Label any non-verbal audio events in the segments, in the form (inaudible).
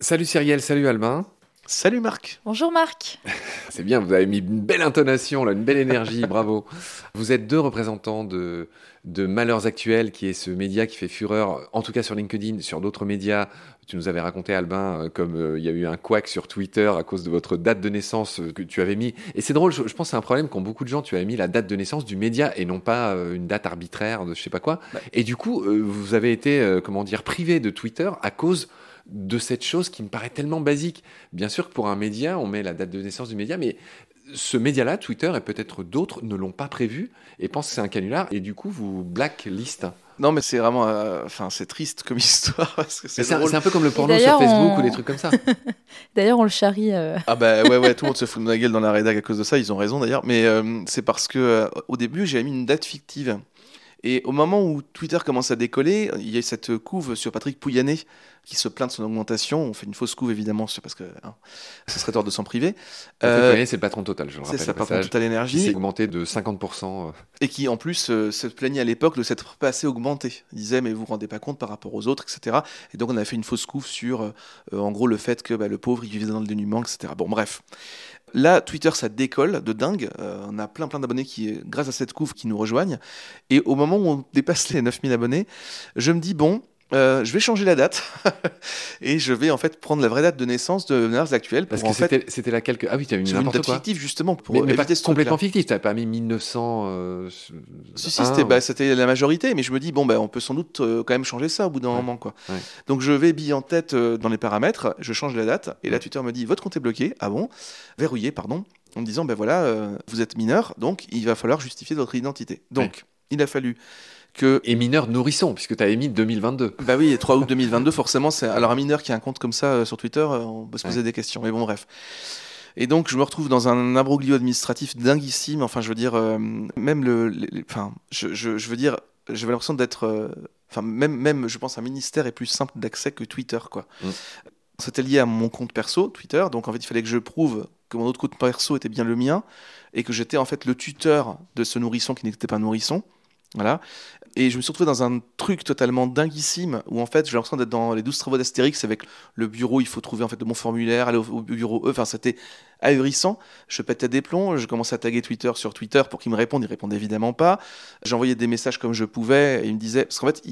Salut Cyrielle, salut Albin. Salut Marc. Bonjour Marc. (laughs) C'est bien, vous avez mis une belle intonation, là, une belle énergie, (laughs) bravo. Vous êtes deux représentants de, de Malheurs Actuels, qui est ce média qui fait fureur, en tout cas sur LinkedIn, sur d'autres médias. Tu nous avais raconté, Albin, euh, comme euh, il y a eu un couac sur Twitter à cause de votre date de naissance euh, que tu avais mis. Et c'est drôle, je, je pense que c'est un problème quand beaucoup de gens, tu avais mis la date de naissance du média et non pas euh, une date arbitraire de je sais pas quoi. Et du coup, euh, vous avez été, euh, comment dire, privé de Twitter à cause de cette chose qui me paraît tellement basique. Bien sûr que pour un média, on met la date de naissance du média, mais ce média-là, Twitter et peut-être d'autres, ne l'ont pas prévu et pensent que c'est un canular et du coup vous blacklist. Non, mais c'est vraiment, euh, enfin, c'est triste comme (laughs) histoire c'est C'est un, drôle. c'est un peu comme le porno sur Facebook on- ou des trucs comme ça. (laughs) D'ailleurs, on le charrie. euh, Ah bah ouais ouais tout le monde se fout de ma gueule dans la rédac à cause de ça ils ont raison d'ailleurs mais euh, c'est parce que euh, au début j'ai mis une date fictive et au moment où Twitter commence à décoller il y a cette couve sur Patrick Pouyanné qui se plaint de son augmentation on fait une fausse couve évidemment c'est parce que hein, ce serait tort de s'en priver Patrick Euh, Poignet, c'est le patron Total, je le c'est rappelle. ça par contre passage, Total qui s'est augmenté de 50%. euh. et qui en plus euh, se plaignait à l'époque de s'être pas assez augmenté. Il disait mais vous vous rendez pas compte par rapport aux autres, etc. Et donc on a fait une fausse couve sur euh, en gros le fait que bah, le pauvre il vivait dans le dénuement, etc. Bon bref. Là, Twitter, ça décolle de dingue. Euh, on a plein plein d'abonnés qui, grâce à cette couve, qui nous rejoignent. Et au moment où on dépasse les 9000 abonnés, je me dis, bon, euh, je vais changer la date. (laughs) et je vais en fait prendre la vraie date de naissance de Nars actuelle. Parce que c'était c'était la quelque. Ah oui, tu as mis une n'importe date quoi. fictive justement pour Mais, mais pas ce complètement fictif, tu n'avais pas mis 1900. euh, Si, si, un, c'était ou- bah, c'était la majorité, mais je me dis, bon, bah, on peut sans doute euh, quand même changer ça au bout d'un Ouais. moment. Quoi. Ouais. Donc je vais bille en tête euh, dans les paramètres, je change la date, et là. Twitter me dit, votre compte est bloqué, ah bon, verrouillé, pardon, en me disant, ben voilà, vous êtes mineur, donc il va falloir justifier votre identité. Donc il a fallu que... Et mineur nourrisson, puisque tu avais mis 2022. Bah oui, 3 août 2022, forcément, c'est... Alors un mineur qui a un compte comme ça euh, sur Twitter, euh, on peut se poser Ouais. des questions, mais bon, bref. Et donc, je me retrouve dans un imbroglio administratif dinguissime. Enfin, je veux dire, euh, même le, les- les- enfin, je, je, je veux dire, j'avais l'impression d'être, enfin, même, même, je pense, un ministère est plus simple d'accès que Twitter, quoi. Mm. C'était lié à mon compte perso, Twitter. Donc, en fait, il fallait que je prouve que mon autre compte perso était bien le mien et que j'étais en fait le tuteur de ce nourrisson qui n'était pas un nourrisson. Voilà. Et je me suis retrouvé dans un truc totalement dinguissime où en fait j'ai l'impression d'être dans les 12 travaux d'Astérix avec le bureau, il faut trouver en fait le bon formulaire, aller au, au bureau E, enfin c'était ahurissant. Je pétais des plombs, je commençais à taguer Twitter sur Twitter pour qu'il me réponde, il répondait évidemment pas. J'envoyais des messages comme je pouvais et il me disait, parce qu'en fait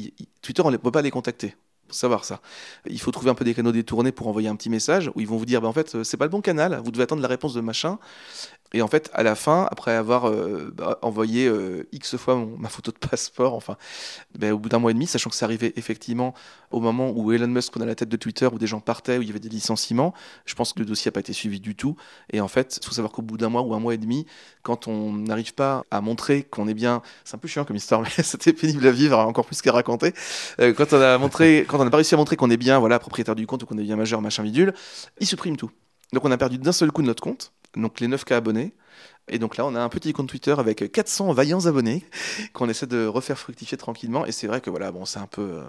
Twitter on ne peut pas les contacter. Faut savoir ça. Il faut trouver un peu des canaux détournés pour envoyer un petit message où ils vont vous dire, bah, en fait, euh, c'est pas le bon canal, vous devez attendre la réponse de machin. Et en fait, à la fin, après avoir euh, bah, envoyé euh, X fois mon- ma photo de passeport, enfin, ben, au bout d'un mois et demi, sachant que ça arrivait effectivement au moment où Elon Musk prenait la tête de Twitter, où des gens partaient, où il y avait des licenciements, je pense que le dossier n'a pas été suivi du tout. Et en fait, il faut savoir qu'au bout d'un mois ou un mois et demi, quand on n'arrive pas à montrer qu'on est bien, c'est un peu chiant comme histoire, mais (laughs) c'était pénible à vivre, encore plus qu'à raconter. Euh, quand on a montré, quand on n'a pas réussi à montrer qu'on est bien, voilà, propriétaire du compte ou qu'on est bien majeur, machin bidule, il supprime tout. Donc on a perdu d'un seul coup notre compte, donc les 9K abonnés. Et donc là, on a un petit compte Twitter avec 400 vaillants abonnés qu'on essaie de refaire fructifier tranquillement. Et c'est vrai que voilà, bon, c'est un peu euh,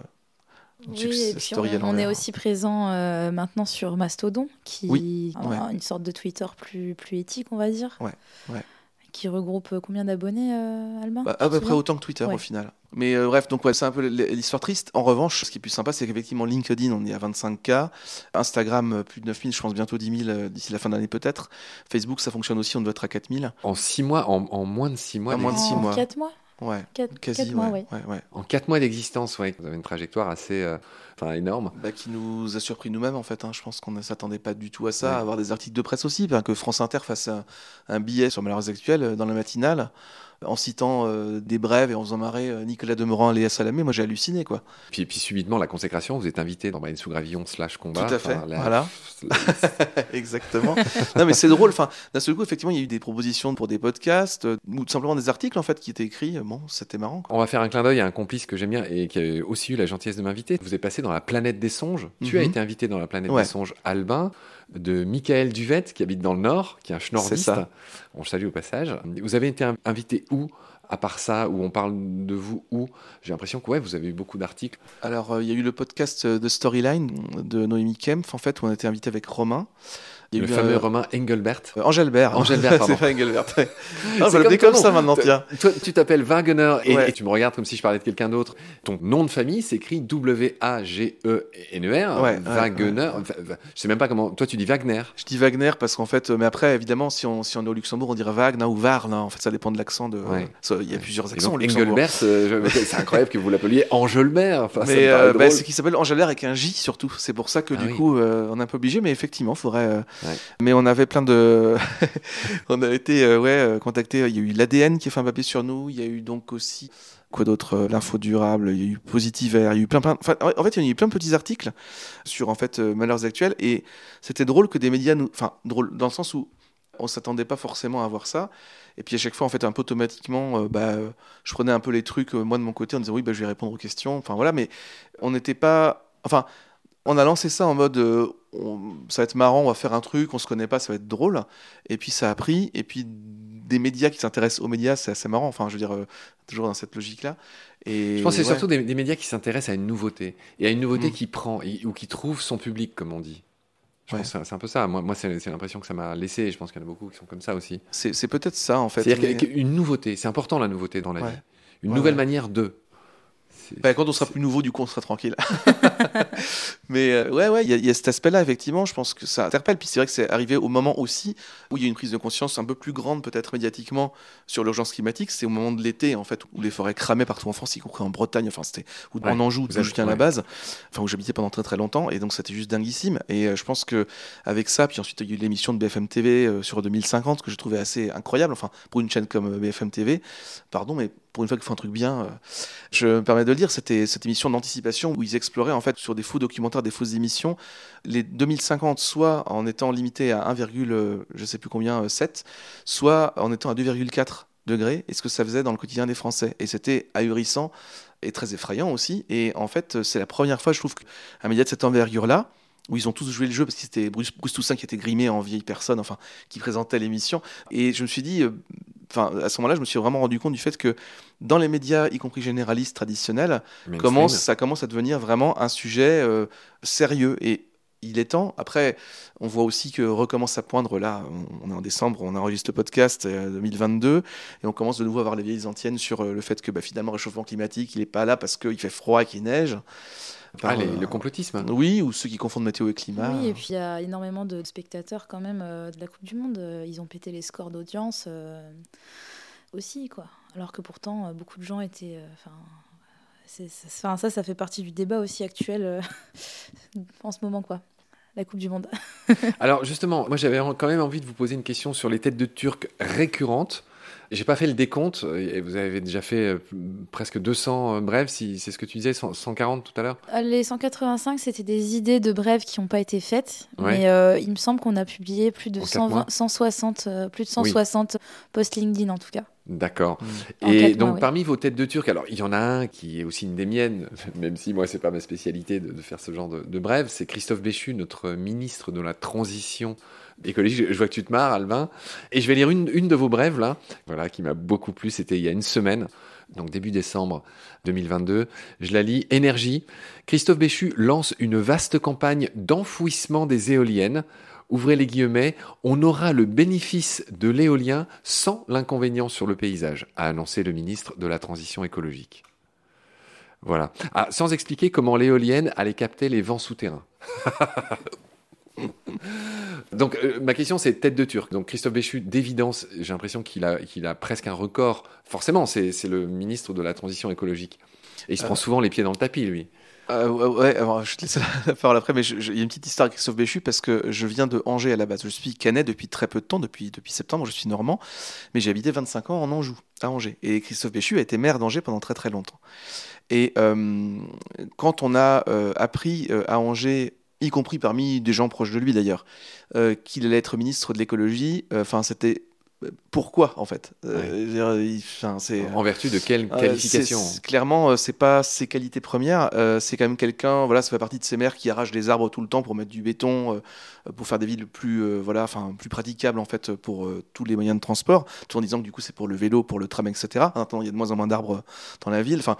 Oui, et puis on, on est aussi présent euh, maintenant sur Mastodon, qui Oui, a ouais. une sorte de Twitter plus, plus éthique, on va dire. Ouais, ouais. Qui regroupe combien d'abonnés, euh, Albin Bah, à peu près autant que Twitter au final. Mais euh, bref, donc ouais, c'est un peu l'histoire triste. En revanche, ce qui est plus sympa, c'est qu'effectivement LinkedIn, on est à 25K. Instagram, euh, plus de 9000, je pense bientôt 10 000 euh, d'ici la fin de l'année peut-être. Facebook, ça fonctionne aussi, on doit être à 4000. En 6 mois, en, en moins de 6 mois. En moins de six En mois. 4 mois? Ouais, 4, quasi, mois, ouais, ouais. ouais, ouais. En 4 mois d'existence, ouais. Vous avez une trajectoire assez euh, enfin, énorme. Bah, qui nous a surpris nous-mêmes en fait. hein. Je pense qu'on ne s'attendait pas du tout à ça, Ouais. à avoir des articles de presse aussi, ben, que France Inter fasse un, un billet sur Malheurs Actuels dans la matinale, en citant euh, des brèves et en faisant marrer euh, Nicolas Demorand et Léa Salamé. Moi j'ai halluciné quoi. Puis, puis subitement, la consécration, vous êtes invité dans Brian sous Gravillon slash combat. Tout à fait, la- voilà. (laughs) Exactement. non mais c'est drôle. Enfin, d'un seul coup, effectivement, il y a eu des propositions pour des podcasts euh, ou tout simplement des articles en fait qui étaient écrits. Bon, c'était marrant. Quoi. On va faire un clin d'œil à un complice que j'aime bien et qui a aussi eu la gentillesse de m'inviter. Vous êtes passé dans la planète des songes. Tu as Mhm. été invité dans la planète Ouais. des songes Albin de Michael Duvette qui habite dans le Nord, qui est un schnorriste. ça. On le salue au passage. Vous avez été invité où à part ça, où on parle de vous, où? J'ai l'impression que ouais, vous avez eu beaucoup d'articles. Alors, euh, il y a eu le podcast euh, de Storyline de Noémie Kempf, en fait, où on a été invité avec Romain. Il y a Le eu, fameux euh, Romain Engelbert. euh, Engelbert. Engelbert, (laughs) pardon. c'est pas Engelbert. ouais. (laughs) C'est on va l'appeler ton comme nom. ça maintenant, tiens. Toi, tu t'appelles Wagner et, Ouais. et tu me regardes comme si je parlais de quelqu'un d'autre. Ton nom de famille s'écrit W-A-G-E-N-E-R. Ouais, ouais, Wagner. Enfin, je sais même pas comment. Toi, tu dis Wagner. Je dis Wagner parce qu'en fait, euh, mais après, évidemment, si on, si on est au Luxembourg, on dirait Wagner ou Varne. hein. En fait, ça dépend de l'accent. De... Ouais. ça, Il y a plusieurs accents au donc, Luxembourg. Engelbert, euh, je- c'est incroyable que vous l'appeliez Angelbert. Enfin, Mais euh, bah, c'est qui s'appelle Engelbert avec un J surtout. C'est pour ça que Ah du coup, euh, on est un peu obligé. Mais effectivement, faudrait. Mais on avait plein de. (laughs) on a été euh, ouais euh, contacté. Il y a eu l'ADN qui a fait un papier sur nous. Il y a eu donc aussi quoi d'autre euh, L'info durable. Il y a eu Positiver. Il y a eu plein plein. En fait, il y a eu plein de petits articles sur en fait malheurs actuels. Et c'était drôle que des médias nous. Enfin, drôle dans le sens où on s'attendait pas forcément à voir ça. Et puis à chaque fois, en fait, un peu automatiquement, bah, je prenais un peu les trucs, moi de mon côté, en disant oui, bah, je vais répondre aux questions. Enfin voilà, mais on n'était pas. Enfin, on a lancé ça en mode euh, on- ça va être marrant, on va faire un truc, on se connaît pas, ça va être drôle. Et puis ça a pris. Et puis des médias qui s'intéressent aux médias, c'est assez marrant. Enfin, je veux dire, euh, toujours dans cette logique-là. Et Je pense que c'est ouais. surtout des, des médias qui s'intéressent à une nouveauté et à une nouveauté Mm. qui prend et- ou qui trouve son public, comme on dit. Je Ouais. pense que c'est- un peu ça. Moi, moi c'est l'impression que ça m'a laissé. Et je pense qu'il y en a beaucoup qui sont comme ça aussi. C'est peut-être ça en fait. C'est-à-dire mais- qu'une nouveauté, c'est important la nouveauté dans la Ouais. vie. Une nouvelle manière de. Bah, quand on sera plus nouveau, du coup, on sera tranquille. (laughs) Mais euh, ouais, ouais, il y, a- il y a cet aspect-là, effectivement. Je pense que ça interpelle. Puis c'est vrai que c'est arrivé au moment aussi où il y a une prise de conscience un peu plus grande, peut-être médiatiquement, sur l'urgence climatique. C'est au moment de l'été, en fait, où les forêts cramaient partout en France, y compris en Bretagne. Enfin, c'était ou Ouais, en Anjou, avez- je à la base. Enfin, où j'habitais pendant très très longtemps. Et donc, c'était juste dinguissime. Et euh, je pense que avec ça, puis ensuite, il y a eu l'émission de BFM TV euh, sur 2050 que je trouvais assez incroyable. Enfin, pour une chaîne comme euh, BFM TV, pardon, mais pour une fois qu'ils font un truc bien, euh, je me permets de le dire, c'était cette émission d'anticipation où ils exploraient en fait sur des faux documentaires, des fausses émissions, les 2050 soit en étant limité à 1, euh, je sais plus combien, euh, 7, soit en étant à 2,4 degrés, et ce que ça faisait dans le quotidien des Français. Et c'était ahurissant et très effrayant aussi. Et en fait, c'est la première fois, je trouve, qu'un média de cette envergure-là, où ils ont tous joué le jeu parce que c'était Bruce, Bruce Toussaint qui était grimé en vieille personne, enfin, qui présentait l'émission. Et je me suis dit, euh, enfin, à ce moment-là, je me suis vraiment rendu compte du fait que dans les médias, y compris généralistes traditionnels, commence, ça commence à devenir vraiment un sujet euh, sérieux. Et il est temps. Après, on voit aussi que recommence à poindre, là, on est en décembre, on enregistre le podcast euh, 2022, et on commence de nouveau à avoir les vieilles antiennes sur euh, le fait que bah, finalement, le réchauffement climatique, il n'est pas là parce qu'il fait froid et qu'il neige. Ah, les- euh, le complotisme. Oui, ou ceux qui confondent météo et climat. Oui, et puis il y a énormément de spectateurs quand même euh, de la Coupe du Monde. Euh, Ils ont pété les scores d'audience euh, aussi, quoi. Alors que pourtant, euh, beaucoup de gens étaient. euh, Enfin, c'est- ça, ça fait partie du débat aussi actuel euh, (laughs) en ce moment, quoi. La Coupe du Monde. (laughs) Alors justement, moi j'avais quand même envie de vous poser une question sur les têtes de Turcs récurrentes. J'ai pas fait le décompte, et vous avez déjà fait euh, presque 200 euh, brèves, si c'est ce que tu disais, 100 140 tout à l'heure Euh, Les 185, c'était des idées de brèves qui n'ont pas été faites. Ouais. Mais euh, il me semble qu'on a publié plus de En quatre 120 mois 160, euh, plus de Oui. 160 posts LinkedIn en tout cas. D'accord. Mm. Et donc mois, oui. parmi vos têtes de Turcs, alors il y en a un qui est aussi une des miennes, (laughs) même si moi c'est pas ma spécialité de, de faire ce genre de, de brève, c'est Christophe Béchu, notre ministre de la transition écologique. Je, je vois que tu te marres, Albin. Et je vais lire une, une de vos brèves là, voilà, qui m'a beaucoup plu. C'était il y a une semaine, donc début décembre 2022. Je la lis. Énergie. Christophe Béchu lance une vaste campagne d'enfouissement des éoliennes. Ouvrez les guillemets, on aura le bénéfice de l'éolien sans l'inconvénient sur le paysage, a annoncé le ministre de la Transition écologique. Voilà. Ah, sans expliquer comment l'éolienne allait capter les vents souterrains. (laughs) Donc, euh, ma question, c'est tête de turc. Donc, Christophe Béchu, d'évidence, j'ai l'impression qu'il a, qu'il a presque un record. Forcément, c'est c'est le ministre de la Transition écologique. Et il se Euh. prend souvent les pieds dans le tapis, lui. Euh, ouais, je te laisse la, parole après, mais il y a une petite histoire avec Christophe Béchu parce que je viens de Angers à la base. Je suis canet depuis très peu de temps, depuis, depuis septembre, je suis normand, mais j'ai habité 25 ans en Anjou, à Angers. Et Christophe Béchu a été maire d'Angers pendant très très longtemps. Et euh, quand on a euh, appris euh, à Angers, y compris parmi des gens proches de lui d'ailleurs, qu'il allait être ministre de l'écologie, enfin c'était pourquoi en fait euh, c'est En vertu de quelle euh, qualification c'est- Clairement, euh, c'est pas ses qualités premières. euh, c'est quand même quelqu'un, voilà, ça fait partie de ces maires qui arrachent des arbres tout le temps pour mettre du béton, euh, pour faire des villes plus, euh, voilà, enfin, plus praticables en fait pour euh, tous les moyens de transport. Tout en disant que du coup c'est pour le vélo, pour le tram, etc. Maintenant, il y a de moins en moins d'arbres dans la ville. Enfin,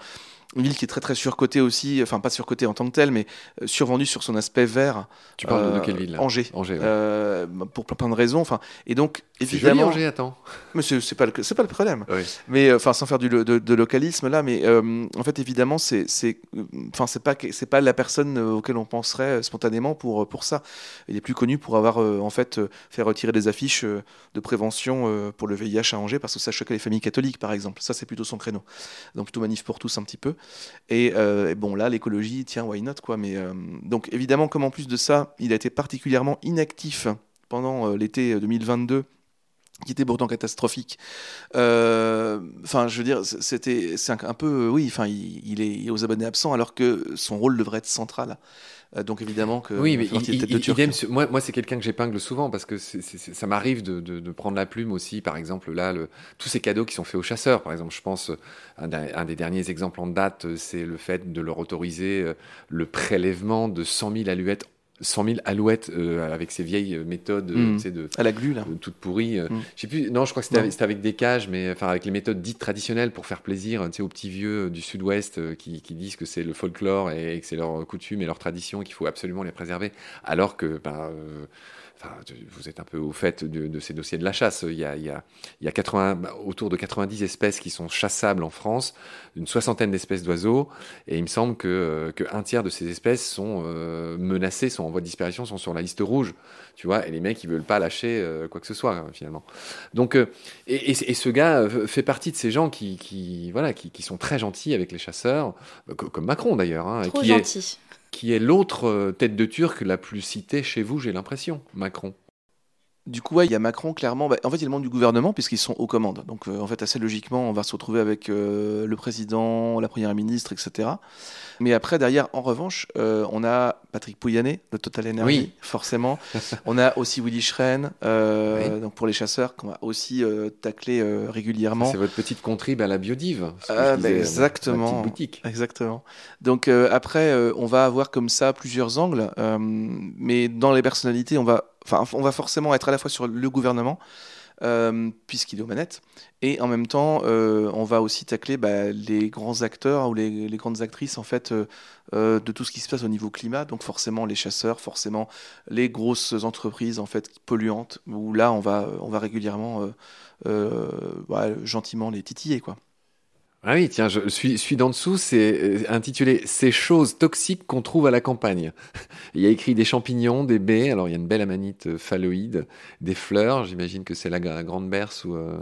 une ville qui est très très surcotée aussi, enfin pas surcotée en tant que telle, mais euh, survendue sur son aspect vert. Tu parles de- de Euh, quelle ville là? Angers. Angers, ouais. Euh, pour plein, plein de raisons. Enfin, et donc C'est joli évidemment, Angers, attends. (laughs) mais c'est pas le, c'est pas le problème. Oui. Mais enfin, sans faire du de, de localisme là, mais euh, en fait, évidemment, c'est c'est enfin c'est pas c'est pas la personne auquel on penserait spontanément pour pour ça. Il est plus connu pour avoir en fait fait retirer des affiches de prévention pour le VIH à Angers parce que ça choquait les familles catholiques, par exemple. Ça, c'est plutôt son créneau. Donc plutôt manif pour tous un petit peu. Et, euh, et bon là, l'écologie, tiens, why not quoi. Mais euh, donc évidemment, comme en plus de ça, il a été particulièrement inactif pendant euh, l'été 2022 qui était pourtant catastrophique. Enfin, je veux dire, c'était, c'est un, peu, oui. Enfin, il, il est aux abonnés absents, alors que son rôle devrait être central. Euh, donc évidemment que. Oui, mais il- de il- idem sur- moi, moi c'est quelqu'un que j'épingle souvent parce que ça m'arrive de, de- de prendre la plume aussi. Par exemple, là, le- tous ces cadeaux qui sont faits aux chasseurs. Par exemple, je pense, un, des- un des derniers exemples en date, euh, c'est le fait de leur autoriser euh, le prélèvement de 100 000 alouettes, 100 000 alouettes euh, avec ces vieilles méthodes euh, tu sais, de, À la glu là. euh, toutes pourries. euh, Mm. Je sais plus. Non, je crois que c'était avec, des cages, mais enfin avec les méthodes dites traditionnelles pour faire plaisir, tu sais, aux petits vieux du Sud-Ouest qui, qui disent que c'est le folklore et que c'est leur coutume et leur tradition qu'il faut absolument les préserver, alors que ben, enfin, vous êtes un peu au fait de, de ces dossiers de la chasse. Il y a, il y a, il y a 80, bah, autour de 90 espèces qui sont chassables en France, une soixantaine d'espèces d'oiseaux, et il me semble que, euh, que un tiers de ces espèces sont euh, menacées, sont en voie de disparition, sont sur la liste rouge, tu vois, et les mecs ils veulent pas lâcher euh, quoi que ce soit finalement. Donc, euh, et, et- et ce gars fait partie de ces gens qui, qui voilà, qui, qui sont très gentils avec les chasseurs, co- comme Macron d'ailleurs, hein, Trop qui est gentil. Qui est l'autre euh, tête de turc la plus citée chez vous, j'ai l'impression, Macron. Du coup, ouais, il y a Macron, clairement. Bah, en fait, il est membre du gouvernement, puisqu'ils sont aux commandes. Donc, euh, en fait, assez logiquement, on va se retrouver avec euh, le président, la première ministre, etc. Mais après, derrière, en revanche, euh, on a Patrick Pouyanné, de Total Energy, Oui. forcément. (laughs) on a aussi Willy Schren, Oui. donc pour les chasseurs, qu'on va aussi tacler régulièrement. C'est votre petite contrib à la biodive. ce que Ah, bah, disais, euh, exactement. boutique. Exactement. Donc après, on va avoir comme ça plusieurs angles, mais dans les personnalités, on va, on va forcément être à la fois sur le gouvernement, euh, puisqu'il est aux manettes, et en même temps, euh, on va aussi tacler bah, les grands acteurs ou les, grandes actrices en fait euh, de tout ce qui se passe au niveau climat. Donc forcément les chasseurs, forcément les grosses entreprises en fait polluantes, où là, on va, régulièrement, ouais, gentiment les titiller quoi. Ah oui, tiens, je suis, suis d'en dessous, c'est euh, intitulé Ces choses toxiques qu'on trouve à la campagne. (laughs) Il y a écrit des champignons, des baies, alors il y a une belle amanite euh, phalloïde, des fleurs, j'imagine que c'est la, gra- grande berce ou. euh,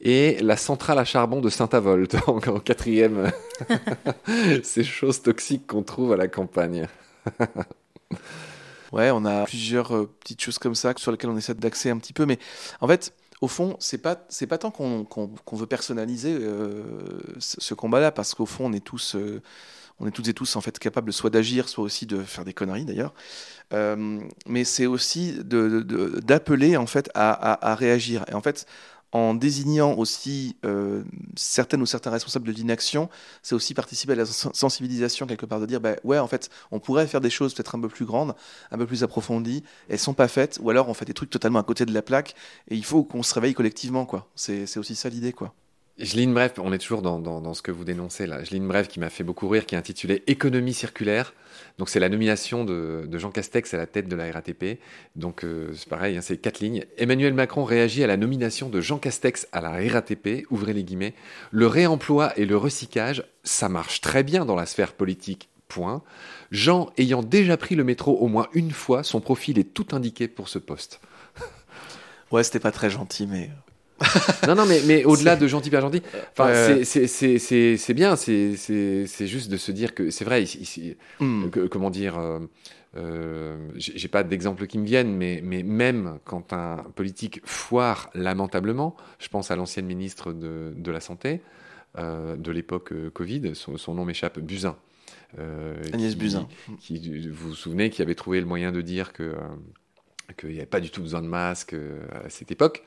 Et la centrale à charbon de Saint-Avold, (laughs) en, quatrième. (laughs) Ces choses toxiques qu'on trouve à la campagne. Ouais, on a plusieurs petites choses comme ça sur lesquelles on essaie d'axer un petit peu, mais en fait, au fond, c'est pas c'est pas tant qu'on veut personnaliser euh, ce, combat-là, parce qu'au fond, on est tous euh, on est toutes et tous en fait capables soit d'agir, soit aussi de faire des conneries d'ailleurs. Euh, mais c'est aussi de- de- d'appeler en fait à, à- à réagir. Et en fait, en désignant aussi euh, certaines ou certains responsables de l'inaction, c'est aussi participer à la sen- sensibilisation quelque part de dire, bah, ouais, en fait, on pourrait faire des choses peut-être un peu plus grandes, un peu plus approfondies, elles sont pas faites, ou alors on fait des trucs totalement à côté de la plaque, et il faut qu'on se réveille collectivement, quoi. C'est aussi ça l'idée, quoi. Je lis une brève, on est toujours dans, dans, ce que vous dénoncez là. Je lis une brève qui m'a fait beaucoup rire, qui est intitulée Économie circulaire. Donc c'est la nomination de, de Jean Castex à la tête de la RATP. Donc euh, c'est pareil, hein, c'est quatre lignes. Emmanuel Macron réagit à la nomination de Jean Castex à la RATP. Ouvrez les guillemets. Le réemploi et le recyclage, ça marche très bien dans la sphère politique. Point. Jean ayant déjà pris le métro au moins une fois, son profil est tout indiqué pour ce poste. Ouais, c'était pas très gentil, mais. Non, non, mais, mais au-delà de gentil, pas gentil, enfin, Ouais. c'est- bien, c'est juste de se dire que c'est vrai, ici- que- comment dire, euh, euh, j'ai pas d'exemple qui me viennent, mais, mais même quand un politique foire lamentablement, je pense à l'ancienne ministre de, de la Santé euh, de l'époque euh, Covid, son, son nom m'échappe, Buzyn. Euh, Agnès qui- Buzyn. Qui, vous vous souvenez, qui avait trouvé le moyen de dire que euh, qu'il n'y avait pas du tout besoin de masque euh, à cette époque.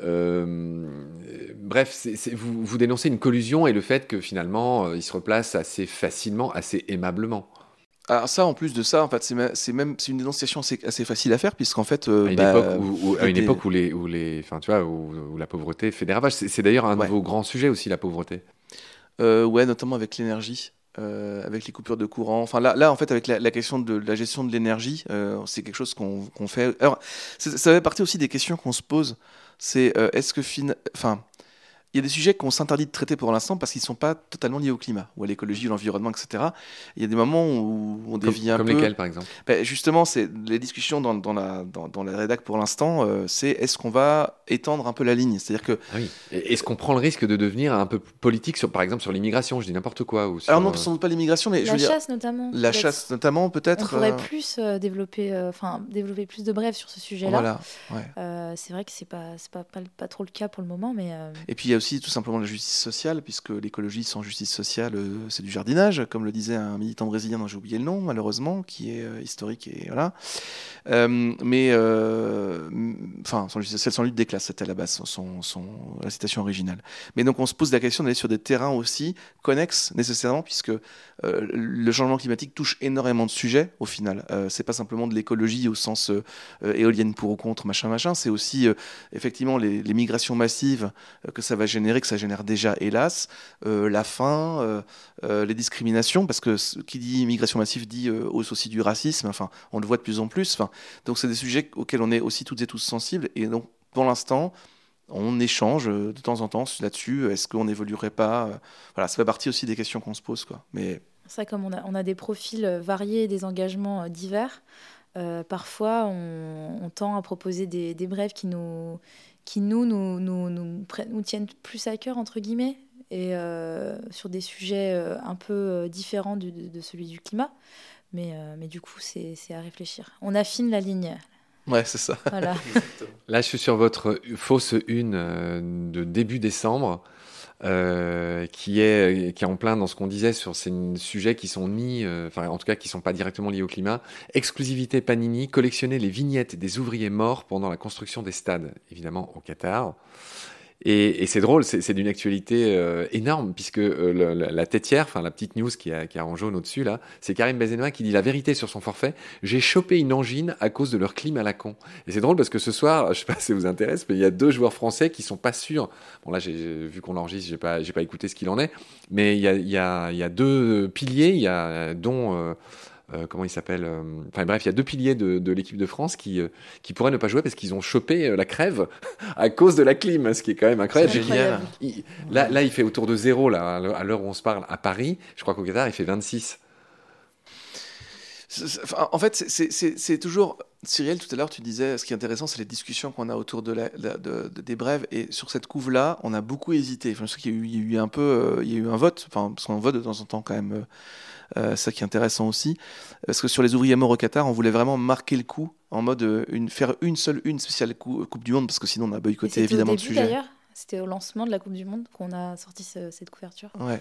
Bref, vous, vous, dénoncez une collusion et le fait que finalement, il se replace assez facilement, assez aimablement. Alors ça, en plus de ça, en fait, c'est même c'est une dénonciation assez, assez, facile à faire puisqu'en fait, à une, bah, époque, où, à une époque où les où les, enfin tu vois, où, la pauvreté fait des ravages. C'est d'ailleurs un de vos grands sujets aussi, la pauvreté. Euh, ouais, notamment avec l'énergie. Euh, avec les coupures de courant. Enfin, là, là en fait, avec la, question de la gestion de l'énergie, euh, c'est quelque chose qu'on fait. Alors, ça fait partie aussi des questions qu'on se pose. C'est est-ce que, fin... enfin, il y a des sujets qu'on s'interdit de traiter pour l'instant parce qu'ils ne sont pas totalement liés au climat ou à l'écologie, ou l'environnement, etc. Il y a des moments où on dévie un peu. Comme lesquels, par exemple? Ben, Justement, c'est les discussions dans, dans la, dans, dans, la rédac pour l'instant, euh, c'est est-ce qu'on va étendre un peu la ligne? C'est-à-dire que. Ah oui. Est-ce qu'on prend le risque de devenir un peu politique, sur, par exemple, sur l'immigration? Je dis n'importe quoi. Ou Alors, non, sans doute pas l'immigration, mais. La chasse, notamment. La chasse, notamment, peut-être. On pourrait euh, plus euh, développer, enfin, développer plus de brèves sur ce sujet-là. Voilà. c'est vrai que c'est pas, pas, pas, pas, trop le cas pour le moment, mais. Et puis, il y a aussi tout simplement la justice sociale, puisque l'écologie sans justice sociale, euh, c'est du jardinage, comme le disait un militant brésilien dont j'ai oublié le nom, malheureusement, qui est euh, historique et voilà. Euh, mais, enfin, sans justice sociale, sans lutte des classes, c'était à la base son, son, la citation originale. Mais donc, on se pose la question d'aller sur des terrains aussi connexes, nécessairement, puisque le changement climatique touche énormément de sujets, au final. c'est pas simplement de l'écologie au sens éolienne pour ou contre, machin, machin, c'est aussi, effectivement, les, les, migrations massives que ça va générer, que ça génère déjà, hélas, euh, la faim, euh, euh, les discriminations, parce que qui dit immigration massive dit hausse aussi du racisme, enfin, on le voit de plus en plus. Enfin, donc, c'est des sujets auxquels on est aussi toutes et tous sensibles. Et donc, pour l'instant, on échange de temps en temps là-dessus. Est-ce qu'on n'évoluerait pas Voilà, ça fait partie aussi des questions qu'on se pose. Quoi. Mais... Ça, comme on a, on a des profils variés, des engagements divers, parfois on, tend à proposer des, des brèves qui nous, qui nous, nous, nous, nous, nous tiennent plus à cœur, entre guillemets, et euh, sur des sujets euh, un peu euh, différents de, de, celui du climat. Mais, mais du coup, c'est à réfléchir. On affine la ligne. Ouais, c'est ça. Voilà. (laughs) Là, je suis sur votre fausse une de début décembre. Euh, qui est qui est en plein dans ce qu'on disait sur ces sujets qui sont ni, euh, enfin en tout cas qui sont pas directement liés au climat. Exclusivité Panini, collectionner les vignettes des ouvriers morts pendant la construction des stades, évidemment au Qatar. Et, et c'est drôle, c'est d'une actualité euh, énorme, puisque euh, la, têtière, enfin la petite news qui a, qui a en jaune au-dessus, là, c'est Karim Benzema qui dit la vérité sur son forfait. J'ai chopé une angine à cause de leur clim à la con. Et c'est drôle parce que ce soir, (laughs) je sais pas si ça vous intéresse, mais il y a deux joueurs français qui sont pas sûrs. Bon là, j'ai vu qu'on l'enregistre, j'ai pas, pas écouté ce qu'il en est, mais il y a, y a, y a deux piliers, il y a dont euh, euh, comment il s'appelle euh, Enfin bref, il y a deux piliers de, l'équipe de France qui, euh, qui pourraient ne pas jouer parce qu'ils ont chopé la crève (laughs) à cause de la clim, ce qui est quand même incroyable. Là, là, il fait autour de zéro là, à l'heure où on se parle à Paris. Je crois qu'au Qatar, il fait 26. En fait, c'est toujours. Cyril, tout à l'heure, tu disais, ce qui est intéressant, c'est les discussions qu'on a autour de, la, de, des brèves. Et sur cette couve-là, on a beaucoup hésité. Enfin, je sais qu'il y, a eu un peu. il y a eu un vote, enfin, parce qu'on vote de temps en temps quand même euh, ça qui est intéressant aussi. Parce que sur les ouvriers morts au Qatar, on voulait vraiment marquer le coup en mode euh, une, faire une seule une spéciale Coupe du Monde, parce que sinon on a boycotté évidemment le sujet. D'ailleurs, c'était au lancement de la Coupe du Monde qu'on a sorti cette couverture. Ouais.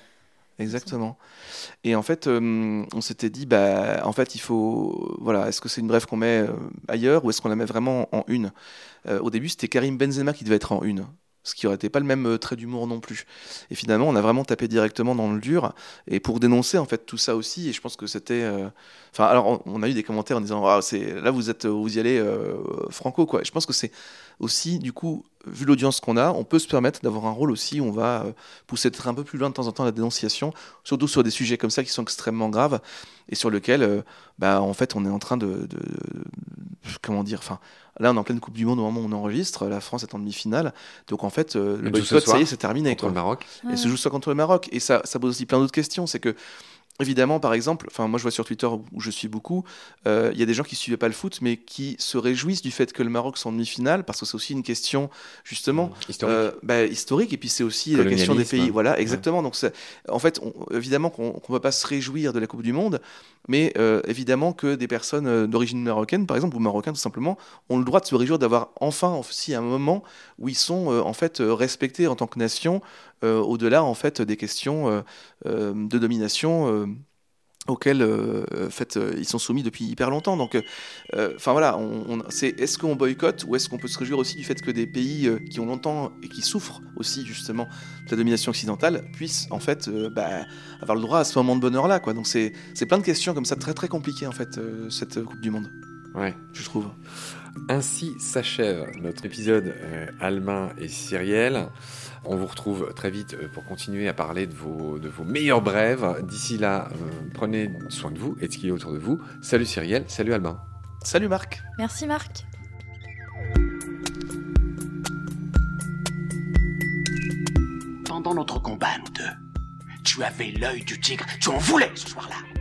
Exactement. Et en fait, euh, on s'était dit, bah, en fait, il faut, voilà, est-ce que c'est une brève qu'on met ailleurs ou est-ce qu'on la met vraiment en une? Au début, c'était Karim Benzema qui devait être en une ce qui aurait été pas le même euh, trait d'humour non plus. Et finalement, on a vraiment tapé directement dans le dur, et pour dénoncer en fait tout ça aussi. Et je pense que c'était, euh, enfin, alors on, a eu des commentaires en disant, ah, c'est là vous êtes, vous y allez euh, franco quoi. Je pense que c'est aussi du coup, vu l'audience qu'on a, on peut se permettre d'avoir un rôle aussi. Où on va pousser peut-être un peu plus loin de temps en temps la dénonciation, surtout sur des sujets comme ça qui sont extrêmement graves et sur lesquels, bah, en fait, on est en train de, de comment dire, enfin Là, on est en pleine Coupe du Monde au moment où on enregistre. La France est en demi-finale. Donc, en fait, euh, le boycott, ça y est, c'est terminé. Contre le Maroc. Et se joue soit contre le Maroc. Et ça, ça pose aussi plein d'autres questions. C'est que Évidemment, par exemple, enfin moi je vois sur Twitter où je suis beaucoup, euh, il y a des gens qui suivaient pas le foot, mais qui se réjouissent du fait que le Maroc soit en demi-finale, parce que c'est aussi une question justement mmh, historique. Euh, bah, historique, et puis c'est aussi la question des pays. Voilà, exactement. Donc en fait, évidemment qu'on ne va pas se réjouir de la Coupe du Monde, mais euh, évidemment que des personnes d'origine marocaine, par exemple, ou marocains tout simplement, ont le droit de se réjouir d'avoir enfin aussi un moment où ils sont en fait respectés en tant que nation, au-delà en fait des questions de domination auxquels euh, fait, euh, ils sont soumis depuis hyper longtemps. Donc, euh, enfin voilà, on, on- c'est est-ce qu'on boycotte ou est-ce qu'on peut se réjouir aussi du fait que des pays euh, qui ont longtemps et qui souffrent aussi justement de la domination occidentale puissent en fait euh, bah, avoir le droit à ce moment de bonheur là, quoi. Donc c'est plein de questions comme ça très très compliquées en fait euh, cette Coupe du Monde, Ouais. je trouve. Ainsi s'achève notre épisode euh, et Cyrielle. On vous retrouve très vite euh, pour continuer à parler de vos, de vos meilleurs brèves. D'ici là, euh, prenez soin de vous et de ce qui est autour de vous. Salut Cyrielle, salut Albin. Salut Marc. Merci Marc. Pendant notre combat, nous deux, tu avais l'œil du tigre, tu en voulais ce soir-là.